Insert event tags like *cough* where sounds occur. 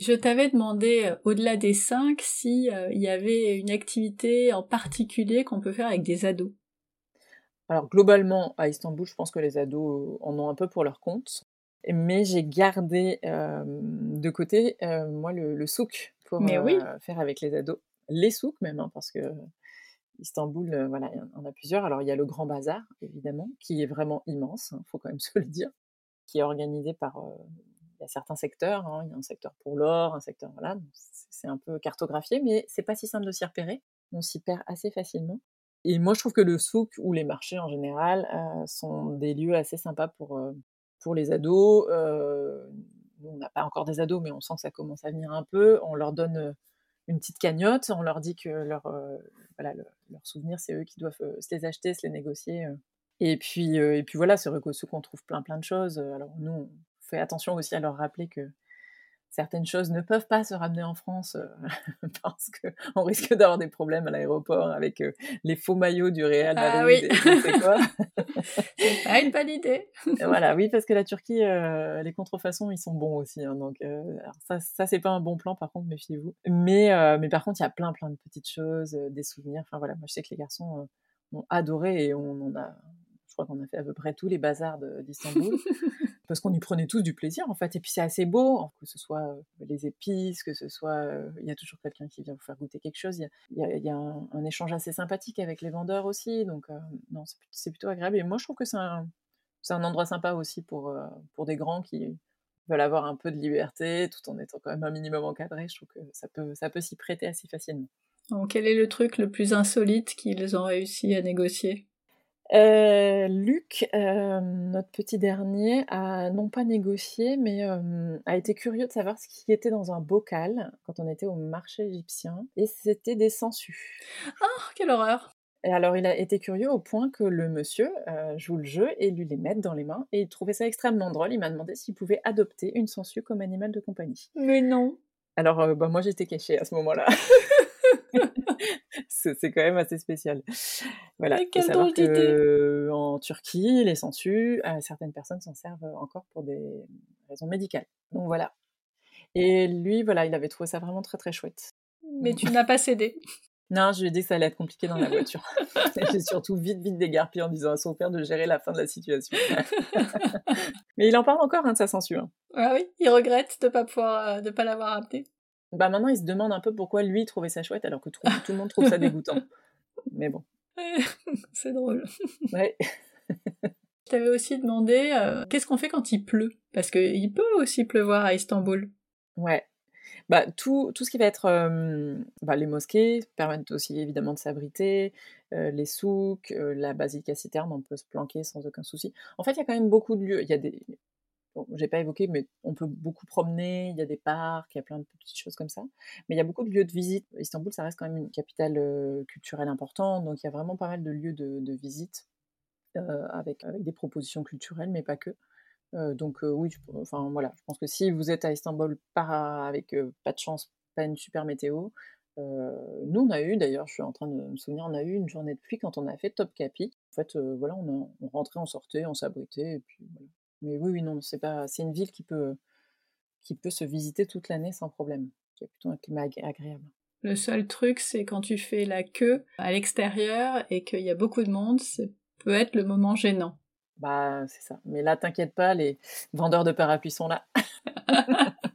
Je t'avais demandé, euh, au-delà des cinq, s'il euh, y avait une activité en particulier qu'on peut faire avec des ados. Alors globalement, à Istanbul, je pense que les ados en ont un peu pour leur compte. Mais j'ai gardé de côté, moi, le, souk pour faire avec les ados. Les souks même, hein, parce que Istanbul, voilà, il y en a plusieurs. Alors il y a le Grand Bazar, évidemment, qui est vraiment immense, il hein, faut quand même se le dire, qui est organisé par y a certains secteurs, hein, il y a un secteur pour l'or, un secteur, voilà, c'est un peu cartographié, mais c'est pas si simple de s'y repérer. On s'y perd assez facilement. Et moi, je trouve que le souk ou les marchés en général euh, sont des lieux assez sympas pour, euh, pour les ados. Euh, on n'a pas encore des ados, mais on sent que ça commence à venir un peu. On leur donne une petite cagnotte, on leur dit que leur, voilà, leur souvenir, c'est eux qui doivent se les acheter, se les négocier. Et puis, et puis voilà, c'est vrai qu'au souk, on trouve plein plein de choses. Alors nous, on, fait attention aussi à leur rappeler que certaines choses ne peuvent pas se ramener en France euh, *laughs* parce qu'on risque d'avoir des problèmes à l'aéroport avec euh, les faux maillots du Real ah Madrid ah, oui. et quoi. C'est *laughs* *laughs* pas une bonne idée. voilà, oui, parce que la Turquie, euh, les contrefaçons, ils sont bons aussi. Hein, donc ça, ça c'est pas un bon plan, par contre, méfiez-vous. Mais, mais par contre, il y a plein, plein de petites choses, des souvenirs. Enfin voilà, moi je sais que les garçons ont adoré et on en a crois qu'on a fait à peu près tous les bazars d'Istanbul, *laughs* parce qu'on y prenait tous du plaisir en fait. Et puis c'est assez beau, que ce soit euh, les épices, que ce soit, euh, il y a toujours quelqu'un qui vient vous faire goûter quelque chose. Il y a, un, échange assez sympathique avec les vendeurs aussi, donc euh, non, c'est plutôt agréable. Et moi je trouve que c'est un, un, endroit sympa aussi pour, pour des grands qui veulent avoir un peu de liberté tout en étant quand même un minimum encadré. Je trouve que ça peut, ça peut s'y prêter assez facilement. Donc, quel est le truc le plus insolite qu'ils ont réussi à négocier? Euh, Luc, euh, notre petit dernier, a non pas négocié, mais euh, a été curieux de savoir ce qui était dans un bocal quand on était au marché égyptien, et c'était des sangsues. Oh, quelle horreur Et alors il a été curieux au point que le monsieur joue le jeu et lui les mette dans les mains, et il trouvait ça extrêmement drôle. Il m'a demandé s'il pouvait adopter une sangsue comme animal de compagnie. Mais non Alors bah, moi j'étais cachée à ce moment-là. *laughs* *laughs* c'est quand même assez spécial. Voilà. que, en Turquie, les sangsues, euh, certaines personnes s'en servent encore pour des raisons médicales. Donc voilà. Et lui, voilà, il avait trouvé ça vraiment très très chouette. Mais tu n'as pas cédé. *laughs* Non, je lui ai dit que ça allait être compliqué dans la *laughs* voiture. J'ai surtout vite, vite dégarpillé en disant à son père de gérer la fin de la situation. Mais il en parle encore hein, de sa censure. Ah oui, il regrette de pas pouvoir, euh, de pas l'avoir amené. Bah maintenant, il se demande un peu pourquoi lui trouvait ça chouette alors que tout, le monde trouve ça *laughs* dégoûtant. Mais bon. *laughs* C'est drôle. Ouais. *laughs* Je t'avais aussi demandé euh, qu'est-ce qu'on fait quand il pleut? Parce qu'il peut aussi pleuvoir à Istanbul. Ouais. Bah, tout, tout ce qui va être. Euh, bah, les mosquées permettent aussi évidemment de s'abriter, euh, les souks, la basilique citerne, on peut se planquer sans aucun souci. En fait, il y a quand même beaucoup de lieux. Il y a des, bon, j'ai pas évoqué, mais on peut beaucoup promener, il y a des parcs, il y a plein de petites choses comme ça. Mais il y a beaucoup de lieux de visite. Istanbul, ça reste quand même une capitale euh, culturelle importante, donc il y a vraiment pas mal de lieux de, visite euh, avec, des propositions culturelles, mais pas que. Euh, donc oui, enfin voilà, je pense que si vous êtes à Istanbul avec pas de chance, pas une super météo, nous, on a eu, d'ailleurs, je suis en train de me souvenir, on a eu une journée de pluie quand on a fait Top Capi. En fait, voilà, on, on, rentrait, on sortait, on s'abritait, et puis voilà. Mais oui, oui, non, c'est pas, c'est une ville qui peut, qui peut se visiter toute l'année sans problème, qui a plutôt un climat agréable. Le seul truc, c'est quand tu fais la queue à l'extérieur et qu'il y a beaucoup de monde, ça peut être le moment gênant. Bah, c'est ça. Mais là, t'inquiète pas, les vendeurs de parapluies sont là. *laughs*